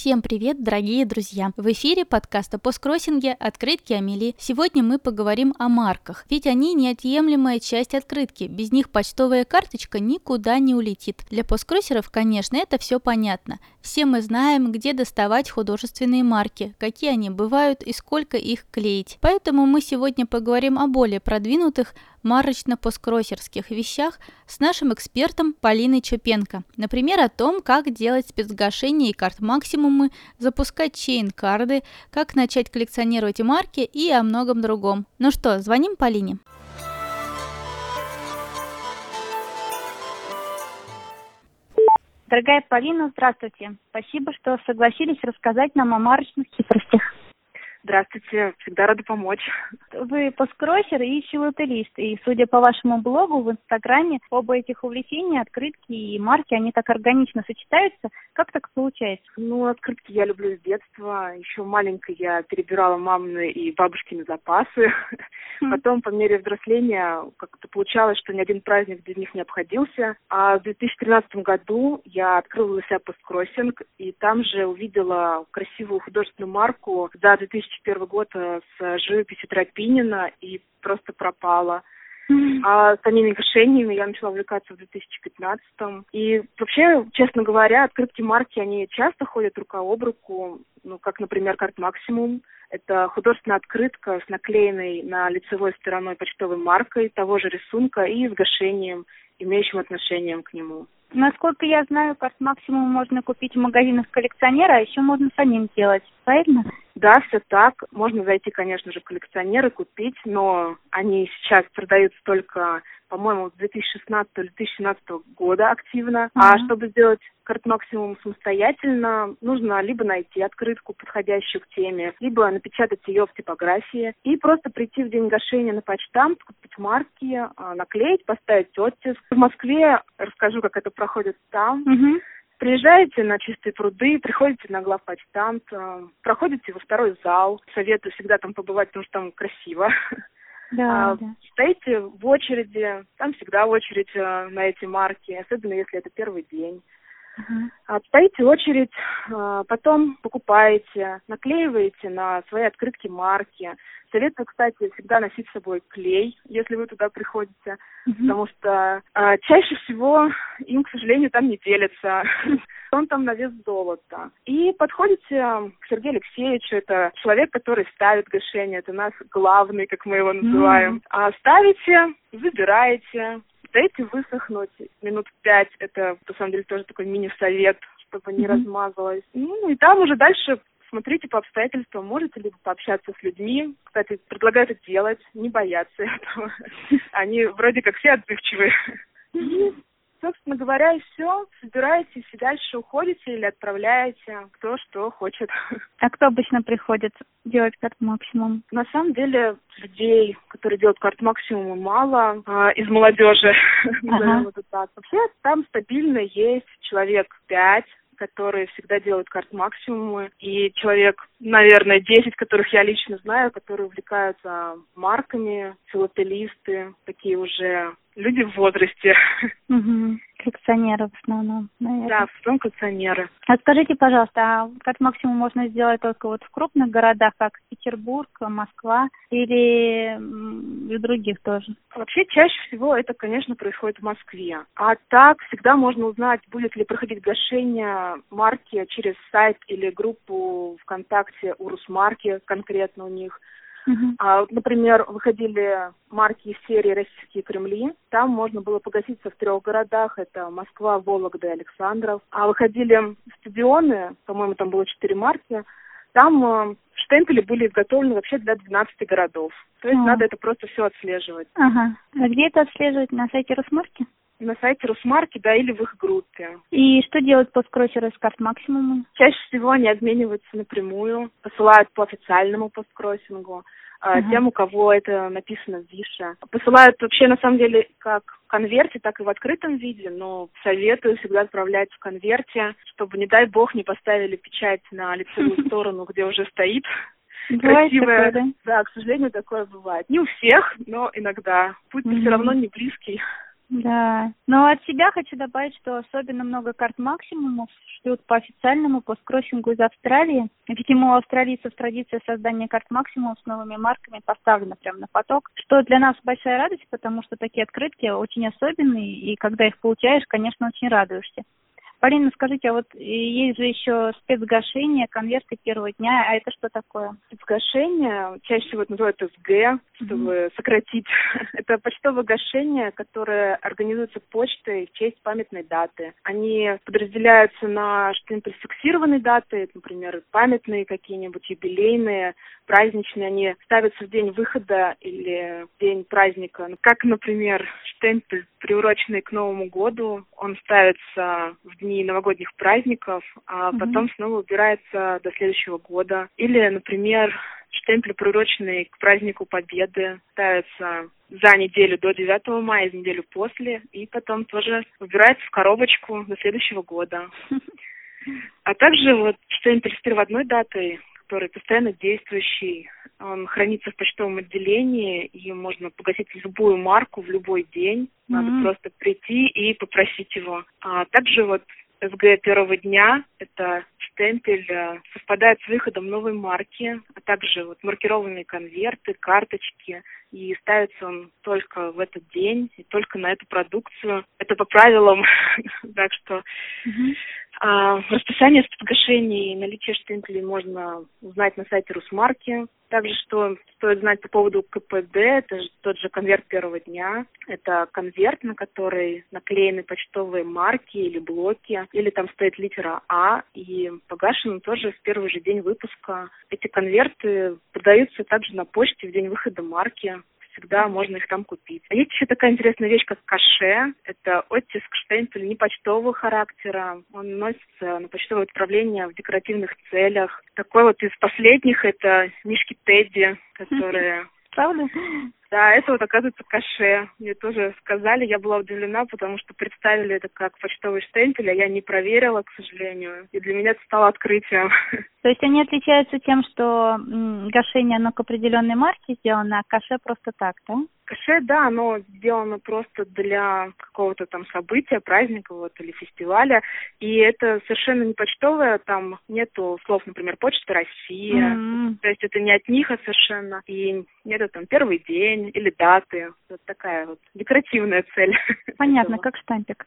Всем привет, дорогие друзья! В эфире подкаста «Посткроссинге. Открытки Амели». Сегодня мы поговорим о марках, ведь они неотъемлемая часть открытки. Без них почтовая карточка никуда не улетит. Для посткроссеров, конечно, это все понятно. Все мы знаем, где доставать художественные марки, какие они бывают и сколько их клеить. Поэтому мы сегодня поговорим о более продвинутых марочно-посткроссерских вещах с нашим экспертом Полиной Чупенко. Например, о том, как делать спецгашения и карт-максимумы, запускать чейн-карды, как начать коллекционировать марки и о многом другом. Ну что, звоним Полине? Дорогая Полина, здравствуйте. Спасибо, что согласились рассказать нам о марочных хитростях. Здравствуйте, всегда рада помочь. Вы посткроссер и филателист, и судя по вашему блогу в Инстаграме, оба этих увлечения, открытки и марки, они так органично сочетаются. Как так получается? Ну, открытки я люблю с детства. Еще маленькой я перебирала мамины и бабушкины запасы. Хм. Потом, по мере взросления, как-то получалось, что ни один праздник без них не обходился. А в 2013 году я открыла для себя посткроссинг, и там же увидела красивую художественную марку за 2000 2001 год э, с живописью Тропинина и просто пропала. А самими решениями я начала увлекаться в 2015 -м. И вообще, честно говоря, открытки марки, они часто ходят рука об руку. Ну, как, например, карт Максимум. Это художественная открытка с наклеенной на лицевой стороной почтовой маркой того же рисунка и с гашением, имеющим отношением к нему. Насколько я знаю, карт максимум можно купить в магазинах коллекционера, а еще можно самим делать, правильно? Да, все так. Можно зайти, конечно же, в коллекционеры, купить, но они сейчас продаются только, по-моему, с 2016 или 2017 года активно. Uh-huh. А чтобы сделать карт максимум самостоятельно, нужно либо найти открытку, подходящую к теме, либо напечатать ее в типографии и просто прийти в день гашения на почтамт, купить марки, а, наклеить, поставить оттиск. В Москве расскажу, как это проходит там. Uh-huh Приезжаете на чистые пруды, приходите на главпочтамт, проходите во второй зал. Советую всегда там побывать, потому что там красиво. Да, а, да. Стоите в очереди, там всегда очередь э, на эти марки, особенно если это первый день. Uh-huh. Стоите очередь, э, потом покупаете, наклеиваете на свои открытки марки. Советую, кстати, всегда носить с собой клей, если вы туда приходите, uh-huh. потому что э, чаще всего им, к сожалению, там не делится. Он там на вес золота. И подходите к Сергею Алексеевичу, это человек, который ставит гашение, это наш главный, как мы его называем. А ставите, забираете, дайте высохнуть минут пять. Это, на самом деле, тоже такой мини-совет, чтобы не mm-hmm. размазалось. Ну, и там уже дальше смотрите по обстоятельствам, можете либо пообщаться с людьми. Кстати, предлагаю это делать, не бояться этого. Они вроде как все отзывчивые. Собственно говоря, и все. Собираетесь и дальше уходите или отправляете, кто что хочет. А кто обычно приходит делать карт максимум? На самом деле, людей, которые делают карт максимум, мало а, из молодежи, назовем это так. Вообще, там стабильно есть человек пять, которые всегда делают карт максимумы, и человек, наверное, 10, которых я лично знаю, которые увлекаются марками, филателисты, такие уже люди в возрасте. Угу. Коллекционеры в основном, наверное. Да, в основном коллекционеры. А скажите, пожалуйста, а как максимум можно сделать только вот в крупных городах, как Петербург, Москва, или в других тоже? Вообще, чаще всего это, конечно, происходит в Москве. А так всегда можно узнать, будет ли проходить гашение марки через сайт или группу ВКонтакте Урусмарки конкретно у них – Uh-huh. А, например, выходили марки из серии «Российские Кремли». Там можно было погаситься в трех городах. Это Москва, Вологда и Александров. А выходили стадионы, по-моему, там было четыре марки. Там э, штемпели были изготовлены вообще для 12 городов. То есть uh-huh. надо это просто все отслеживать. Ага. А где это отслеживать? На сайте Росмарки? На сайте Русмарки, да, или в их группе. И что делают посткроссеры с карт максимума? Чаще всего они обмениваются напрямую, посылают по официальному посткроссингу. Uh-huh. Тем, у кого это написано в Више. Посылают вообще, на самом деле, как в конверте, так и в открытом виде, но советую всегда отправлять в конверте, чтобы, не дай бог, не поставили печать на лицевую сторону, где уже стоит Бывает красивая. Такое, да? да, к сожалению, такое бывает. Не у всех, но иногда. Путь mm-hmm. все равно не близкий. Да. Но от себя хочу добавить, что особенно много карт максимумов ждут по официальному посткроссингу из Австралии. Видимо, у австралийцев традиция создания карт максимумов с новыми марками поставлена прямо на поток, что для нас большая радость, потому что такие открытки очень особенные, и когда их получаешь, конечно, очень радуешься. Полина, скажите, а вот есть же еще спецгашение, конверты первого дня, а это что такое? Спецгашение, чаще всего это называют СГ, чтобы mm-hmm. сократить. это почтовое гашение, которое организуется почтой в честь памятной даты. Они подразделяются на что-нибудь фиксированные даты, например, памятные какие-нибудь, юбилейные, праздничные. Они ставятся в день выхода или в день праздника. Как, например, штемпель, приуроченный к Новому году, он ставится в день дни новогодних праздников, а потом mm-hmm. снова убирается до следующего года. Или, например, штемпель, приуроченный к празднику Победы, ставится за неделю до 9 мая, за неделю после, и потом тоже убирается в коробочку до следующего года. А также вот штемпель с переводной датой, который постоянно действующий, он хранится в почтовом отделении, и можно погасить любую марку в любой день. Надо mm-hmm. просто прийти и попросить его. А также вот СГ первого дня, это штемпель, э, совпадает с выходом новой марки, а также вот маркированные конверты, карточки, и ставится он только в этот день и только на эту продукцию. Это по правилам, так что а, расписание спецгашений и наличие штемпелей можно узнать на сайте Русмарки. Также, что стоит знать по поводу КПД, это тот же конверт первого дня. Это конверт, на который наклеены почтовые марки или блоки, или там стоит литера А, и погашен он тоже в первый же день выпуска. Эти конверты продаются также на почте в день выхода марки всегда можно их там купить. А есть еще такая интересная вещь, как каше. Это оттиск штемпель не почтового характера. Он носится на почтовое отправление в декоративных целях. Такой вот из последних это мишки Тедди, которые Правда? Да, это вот оказывается каше. Мне тоже сказали, я была удивлена, потому что представили это как почтовый штемпель, а я не проверила, к сожалению. И для меня это стало открытием. То есть они отличаются тем, что гашение, оно к определенной марке сделано, а каше просто так, да? Каше, да, оно сделано просто для какого-то там события, праздника вот, или фестиваля. И это совершенно не почтовое, там нету слов, например, Почта Россия. Mm-hmm. То есть это не от них, а совершенно. И нету там первый день или даты. Вот такая вот декоративная цель. Понятно, как штампик.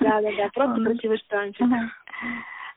Да, да, да, просто красивый штампик.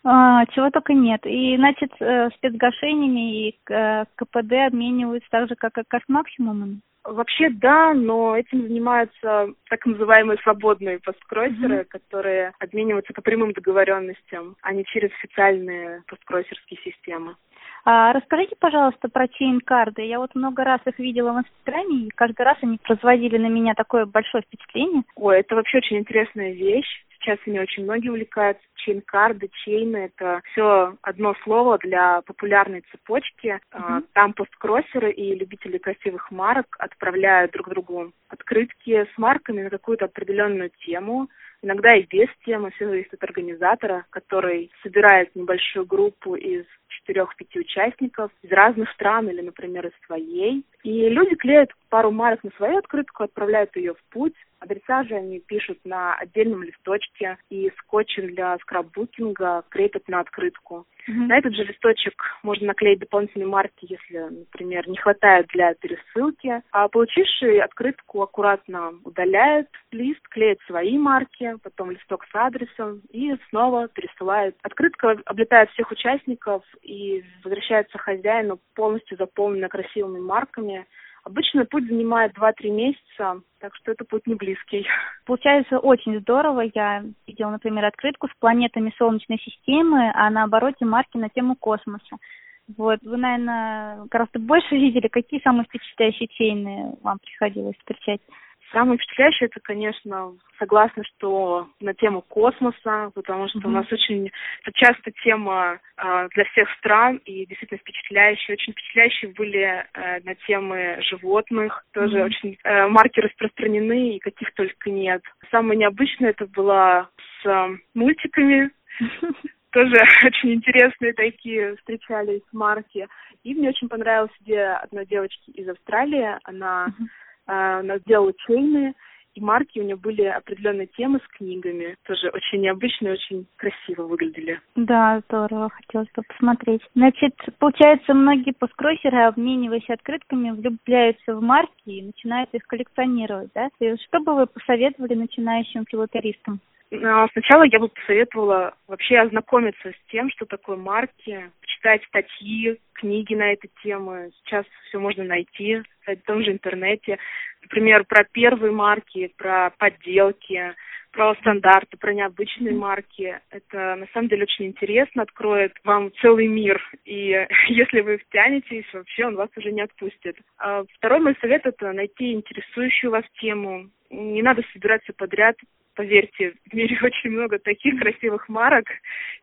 А, чего только нет. И, значит, э, спецгашениями и э, КПД обмениваются так же, как и кэш-максимумами? Вообще да, но этим занимаются так называемые свободные посткроссеры, mm-hmm. которые обмениваются по прямым договоренностям, а не через официальные посткроссерские системы. А расскажите, пожалуйста, про чейн-карды. Я вот много раз их видела в Инстаграме, и каждый раз они производили на меня такое большое впечатление. Ой, это вообще очень интересная вещь. Сейчас ими очень многие увлекаются. Чейн-карды, чейны – это все одно слово для популярной цепочки. Mm-hmm. Там посткроссеры и любители красивых марок отправляют друг другу открытки с марками на какую-то определенную тему – иногда и без темы, все зависит от организатора, который собирает небольшую группу из четырех-пяти участников из разных стран или, например, из своей. И люди клеят пару марок на свою открытку, отправляют ее в путь. Адреса же они пишут на отдельном листочке и скотчем для скраббукинга крепят на открытку. Mm-hmm. На этот же листочек можно наклеить дополнительные марки, если, например, не хватает для пересылки. А получивший открытку аккуратно удаляет лист, клеит свои марки, потом листок с адресом и снова пересылает. Открытка облетает всех участников и возвращается хозяину полностью заполненная красивыми марками. Обычно путь занимает 2-3 месяца, так что это путь не близкий. Получается очень здорово. Я видела, например, открытку с планетами Солнечной системы, а на обороте марки на тему космоса. Вот, вы, наверное, гораздо больше видели. Какие самые впечатляющие чейны вам приходилось встречать? Самое впечатляющее это, конечно, согласна, что на тему космоса, потому что mm-hmm. у нас очень это часто тема э, для всех стран и действительно впечатляющие. Очень впечатляющие были э, на темы животных, тоже mm-hmm. очень э, марки распространены и каких только нет. Самое необычное это было с э, мультиками. Тоже очень интересные такие встречались марки. И мне очень понравилась идея одной девочки из Австралии. Она она сделала чейны, и марки у нее были определенные темы с книгами. Тоже очень необычные, очень красиво выглядели. Да, здорово, хотелось бы посмотреть. Значит, получается, многие посткроссеры, обмениваясь открытками, влюбляются в марки и начинают их коллекционировать, да? И что бы вы посоветовали начинающим филателистам? А, сначала я бы посоветовала вообще ознакомиться с тем, что такое марки, почитать статьи, книги на эту тему. Сейчас все можно найти в том же интернете. Например, про первые марки, про подделки, про стандарты, про необычные марки. Это на самом деле очень интересно, откроет вам целый мир. И если вы втянетесь, вообще он вас уже не отпустит. А второй мой совет – это найти интересующую вас тему. Не надо собираться подряд, поверьте, в мире очень много таких красивых марок,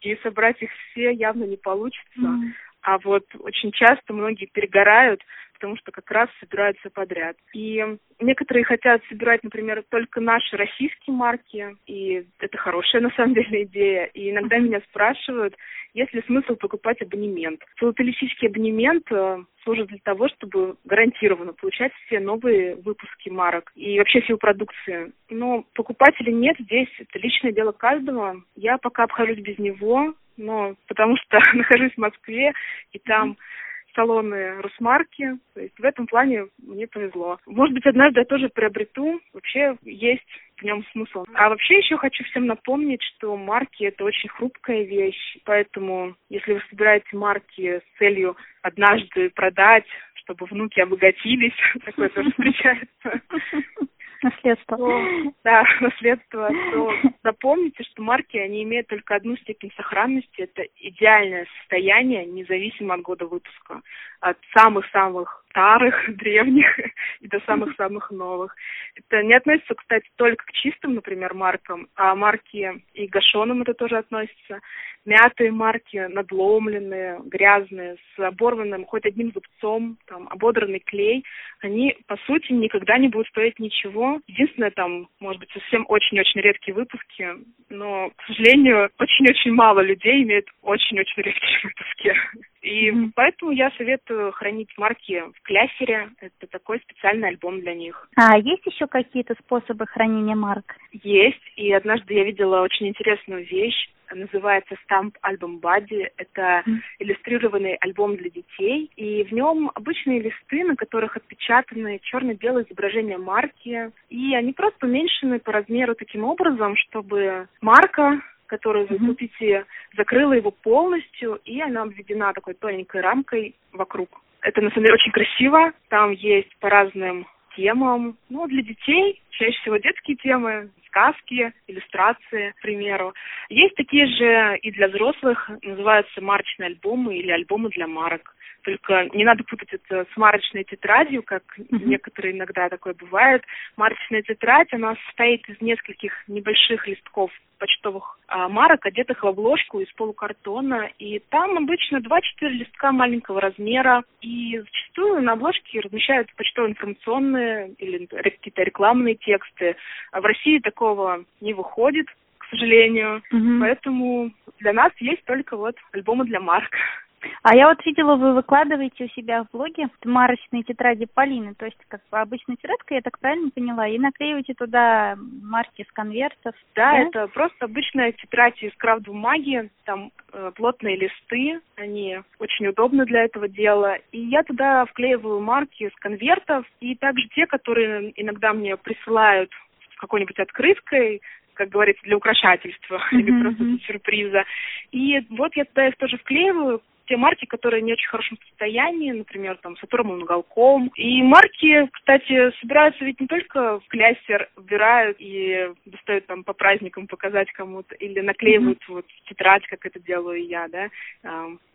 и собрать их все явно не получится. Mm. А вот очень часто многие перегорают, потому что как раз собираются подряд. И некоторые хотят собирать, например, только наши российские марки, и это хорошая на самом деле идея. И иногда меня спрашивают, есть ли смысл покупать абонемент. Филателистический абонемент э, служит для того, чтобы гарантированно получать все новые выпуски марок и вообще всю продукцию. Но покупать или нет, здесь это личное дело каждого. Я пока обхожусь без него, но потому что нахожусь в Москве, и там салоны Русмарки. То есть в этом плане мне повезло. Может быть, однажды я тоже приобрету. Вообще есть в нем смысл. А вообще еще хочу всем напомнить, что марки это очень хрупкая вещь. Поэтому, если вы собираете марки с целью однажды продать, чтобы внуки обогатились, такое тоже встречается, наследство. То, да, наследство. То запомните, что марки, они имеют только одну степень сохранности. Это идеальное состояние, независимо от года выпуска. От самых-самых старых, древних и до самых-самых новых. Это не относится, кстати, только к чистым, например, маркам, а марки и гашеным это тоже относится. Мятые марки, надломленные, грязные, с оборванным хоть одним зубцом, там, ободранный клей, они, по сути, никогда не будут стоить ничего. Единственное, там, может быть, совсем очень-очень редкие выпуски, но, к сожалению, очень-очень мало людей имеют очень-очень редкие выпуски. И mm-hmm. поэтому я советую хранить марки в клясере. Это такой специальный альбом для них. А есть еще какие-то способы хранения марок? Есть. И однажды я видела очень интересную вещь. Называется Stamp Album Body. Это mm. иллюстрированный альбом для детей. И в нем обычные листы, на которых отпечатаны черно-белое изображение марки. И они просто уменьшены по размеру таким образом, чтобы марка которую вы купите, закрыла его полностью, и она обведена такой тоненькой рамкой вокруг. Это, на самом деле, очень красиво. Там есть по разным темам. Ну, для детей чаще всего детские темы, сказки, иллюстрации, к примеру. Есть такие же и для взрослых, называются марочные альбомы или альбомы для марок. Только не надо путать это с марочной тетрадью, как mm-hmm. некоторые иногда такое бывает. Марочная тетрадь, она состоит из нескольких небольших листков почтовых а, марок, одетых в обложку из полукартона. И там обычно 2-4 листка маленького размера. И зачастую на обложке размещают почтово-информационные или какие-то рекламные тексты. А в России такого не выходит, к сожалению. Mm-hmm. Поэтому для нас есть только вот альбомы для марок. А я вот видела, вы выкладываете у себя в блоге марочные тетради Полины, то есть как обычная тетрадка, я так правильно поняла, и наклеиваете туда марки с конвертов. Да, да? это просто обычная тетрадь из крафт-бумаги, там э, плотные листы, они очень удобны для этого дела, и я туда вклеиваю марки с конвертов, и также те, которые иногда мне присылают какой-нибудь открыткой, как говорится, для украшательства mm-hmm. или просто для сюрприза. И вот я туда их тоже вклеиваю, те марки, которые не очень в хорошем состоянии, например, там, с оторванным уголком. И марки, кстати, собираются ведь не только в клястер, убирают и достают там по праздникам показать кому-то, или наклеивают mm-hmm. вот тетрадь, как это делаю я, да,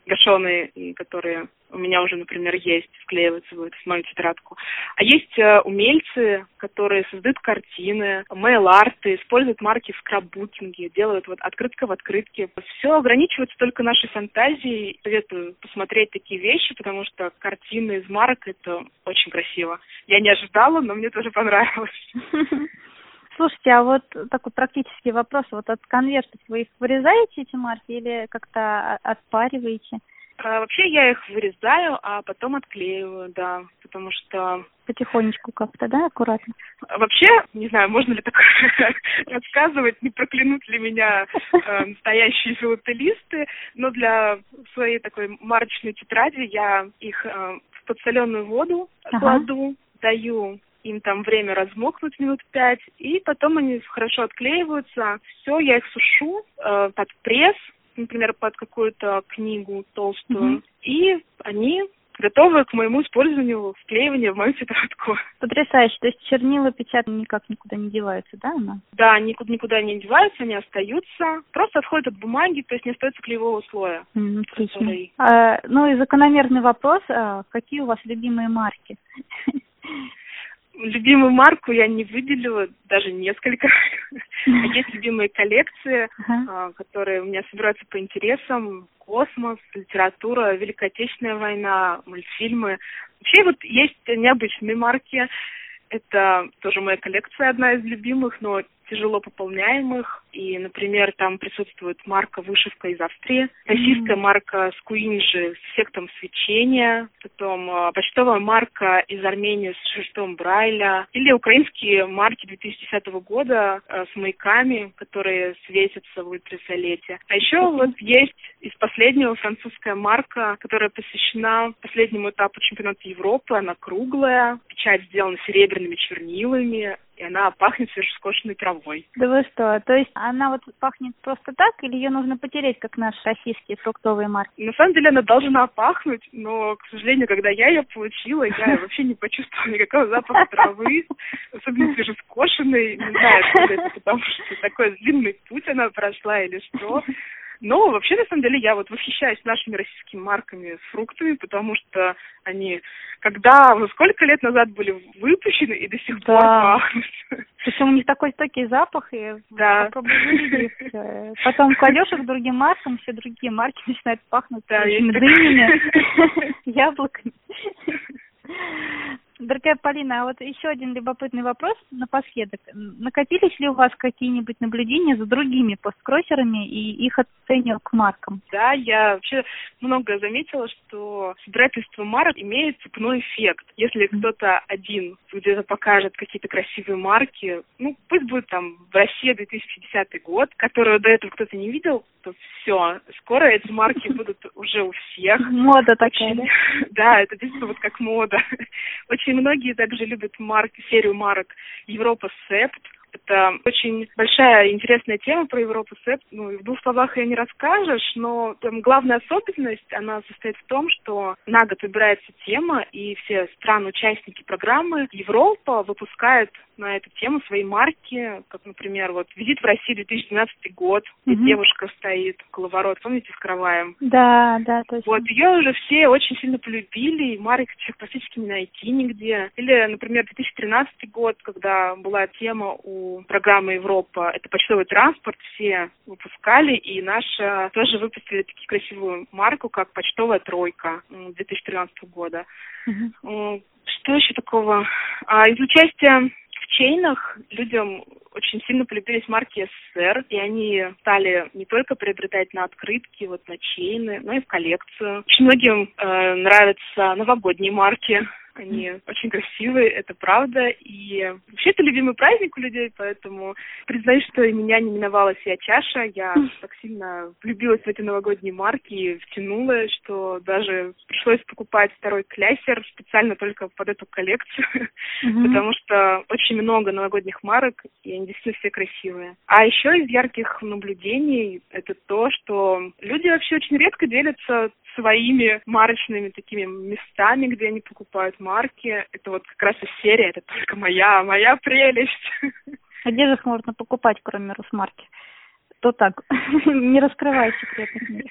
гашеные, которые у меня уже, например, есть, вклеиваются в, в мою тетрадку. А есть э, умельцы, которые создают картины, мейл-арты, используют марки в скраббукинге, делают вот открытка в открытке. Все ограничивается только нашей фантазией. Советую посмотреть такие вещи, потому что картины из марок — это очень красиво. Я не ожидала, но мне тоже понравилось. Слушайте, а вот такой практический вопрос. Вот от конвертов вы их вырезаете, эти марки, или как-то отпариваете? А, вообще я их вырезаю, а потом отклеиваю, да, потому что потихонечку как-то, да, аккуратно? Вообще, не знаю, можно ли так рассказывать, не проклянут ли меня э, настоящие филателисты, но для своей такой марочной тетради я их э, в подсоленную воду ага. кладу, даю им там время размокнуть минут пять, и потом они хорошо отклеиваются. Все, я их сушу э, под пресс, например, под какую-то книгу толстую, mm-hmm. и они готовы к моему использованию, вклеиванию в мою тетрадку. Потрясающе. То есть чернила, печать никак никуда не деваются, да, она? Да, никуда, никуда не деваются, они остаются. Просто отходят от бумаги, то есть не остается клеевого слоя. Mm, отлично. Который... А, ну и закономерный вопрос, а какие у вас любимые марки? любимую марку я не выделила, даже несколько. Есть любимые коллекции, а, которые у меня собираются по интересам. Космос, литература, Великая Отечественная война, мультфильмы. Вообще вот есть необычные марки. Это тоже моя коллекция, одна из любимых, но тяжело пополняемых. И, например, там присутствует марка «Вышивка» из Австрии, российская mm-hmm. марка с «Куинджи» с эффектом свечения, потом э, почтовая марка из Армении с шрифтом Брайля, или украинские марки 2010 года э, с маяками, которые светятся в ультрафиолете. А еще вот есть из последнего французская марка, которая посвящена последнему этапу чемпионата Европы. Она круглая, печать сделана серебряными чернилами, и она пахнет свежескошенной травой. Да вы что? То есть она вот пахнет просто так, или ее нужно потереть, как наши российские фруктовые марки? На самом деле она должна пахнуть, но, к сожалению, когда я ее получила, я вообще не почувствовала никакого запаха травы, особенно свежескошенной. Не знаю, что это, потому что такой длинный путь она прошла или что. Но вообще, на самом деле, я вот восхищаюсь нашими российскими марками с фруктами, потому что они, когда, ну, сколько лет назад были выпущены и до сих да. пор пахнут. Причем у них такой стойкий запах, и да. попробуй Потом кладешь их другим маркам, все другие марки начинают пахнуть да, дынями, яблоками. Дорогая Полина, а вот еще один любопытный вопрос напоследок. Накопились ли у вас какие-нибудь наблюдения за другими посткроссерами и их отношению к маркам? Да, я вообще много заметила, что собирательство марок имеет цепной эффект. Если кто-то один где-то покажет какие-то красивые марки, ну, пусть будет там в России 2050 год, которую до этого кто-то не видел, то все, скоро эти марки будут уже у всех. Мода такая, да? Да, это действительно вот как мода. Очень многие также любят марк, серию марок Европа Септ, это очень большая интересная тема про Европу СЭП. Ну, в двух словах ее не расскажешь, но там главная особенность, она состоит в том, что на год выбирается тема, и все страны-участники программы Европа выпускает на эту тему свои марки, как, например, вот «Визит в Россию 2012 год», где угу. девушка стоит, коловорот, помните, с караваем? Да, да, точно. Вот, ее уже все очень сильно полюбили, и марок практически не найти нигде. Или, например, 2013 год, когда была тема у программы Европа, это почтовый транспорт, все выпускали, и наша тоже выпустили такие красивую марку, как почтовая тройка 2013 года. Угу. Что еще такого? А, из участия в чейнах людям очень сильно полюбились марки СССР, и они стали не только приобретать на открытки, вот на чейны, но и в коллекцию. Очень многим э, нравятся новогодние марки, они очень красивые, это правда. И вообще это любимый праздник у людей, поэтому признаюсь, что и меня не миновала вся чаша. Я так сильно влюбилась в эти новогодние марки и втянула, что даже пришлось покупать второй клясер специально только под эту коллекцию, mm-hmm. потому что очень много новогодних марок, и они действительно все красивые. А еще из ярких наблюдений это то, что люди вообще очень редко делятся своими марочными такими местами, где они покупают марки. Это вот как раз из серии «Это только моя, моя прелесть». А где же их можно покупать, кроме Росмарки? То так, не раскрывай секретных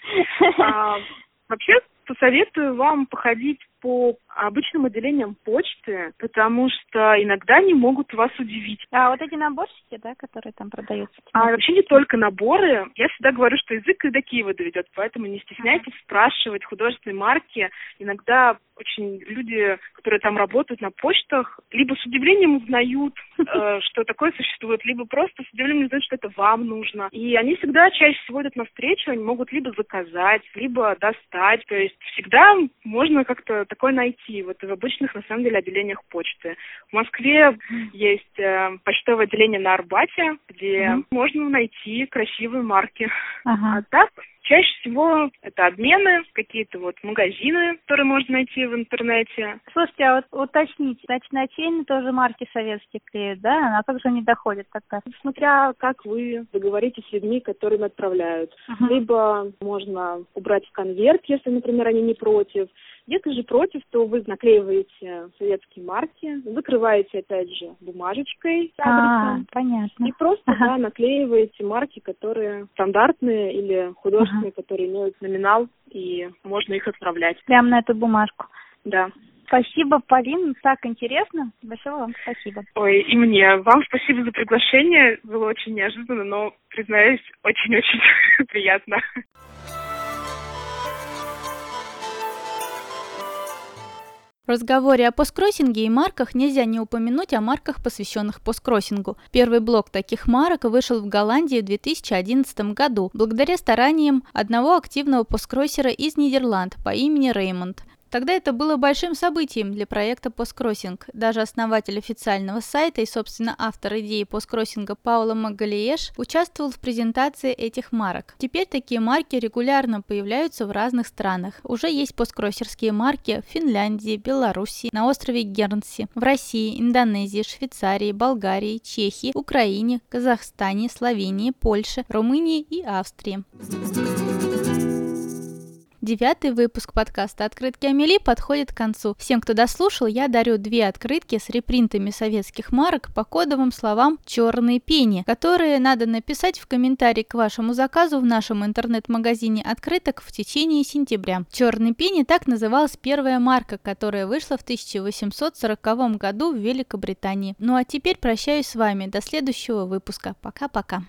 а, Вообще, посоветую вам походить по обычным отделениям почты, потому что иногда они могут вас удивить. А вот эти наборчики, да, которые там продаются? А вообще не только наборы. Я всегда говорю, что язык и до Киева доведет, поэтому не стесняйтесь спрашивать художественные марки. Иногда очень люди, которые там работают на почтах, либо с удивлением узнают, э, что такое существует, либо просто с удивлением узнают, что это вам нужно. И они всегда чаще всего идут навстречу, они могут либо заказать, либо достать. То есть всегда можно как-то такое найти вот в обычных, на самом деле, отделениях почты. В Москве есть э, почтовое отделение на Арбате, где mm можно найти красивые марки. Ага. А так Чаще всего это обмены, какие-то вот магазины, которые можно найти в интернете. Слушайте, а вот уточните, значит, на чейны тоже марки советские клеят, да? Она также не доходит тогда? Смотря как вы договоритесь с людьми, которым отправляют. Uh-huh. Либо можно убрать в конверт, если, например, они не против. Если же против, то вы наклеиваете советские марки, закрываете, опять же, бумажечкой с адресом. А, понятно. И просто, ага. да, наклеиваете марки, которые стандартные или художественные, ага. которые имеют номинал, и можно их отправлять. Прямо на эту бумажку. Да. Спасибо, Полин, так интересно. Большое вам спасибо. Ой, и мне. Вам спасибо за приглашение. Было очень неожиданно, но, признаюсь, очень-очень приятно. В разговоре о посткроссинге и марках нельзя не упомянуть о марках, посвященных посткроссингу. Первый блок таких марок вышел в Голландии в 2011 году благодаря стараниям одного активного посткроссера из Нидерланд по имени Реймонд. Тогда это было большим событием для проекта Postcrossing. Даже основатель официального сайта и, собственно, автор идеи посткроссинга Паула Магалиеш участвовал в презентации этих марок. Теперь такие марки регулярно появляются в разных странах. Уже есть посткроссерские марки в Финляндии, Беларуси, на острове Гернси, в России, Индонезии, Швейцарии, Болгарии, Чехии, Украине, Казахстане, Словении, Польше, Румынии и Австрии. Девятый выпуск подкаста «Открытки Амели» подходит к концу. Всем, кто дослушал, я дарю две открытки с репринтами советских марок по кодовым словам «черные пени», которые надо написать в комментарии к вашему заказу в нашем интернет-магазине открыток в течение сентября. «Черный пени» так называлась первая марка, которая вышла в 1840 году в Великобритании. Ну а теперь прощаюсь с вами. До следующего выпуска. Пока-пока.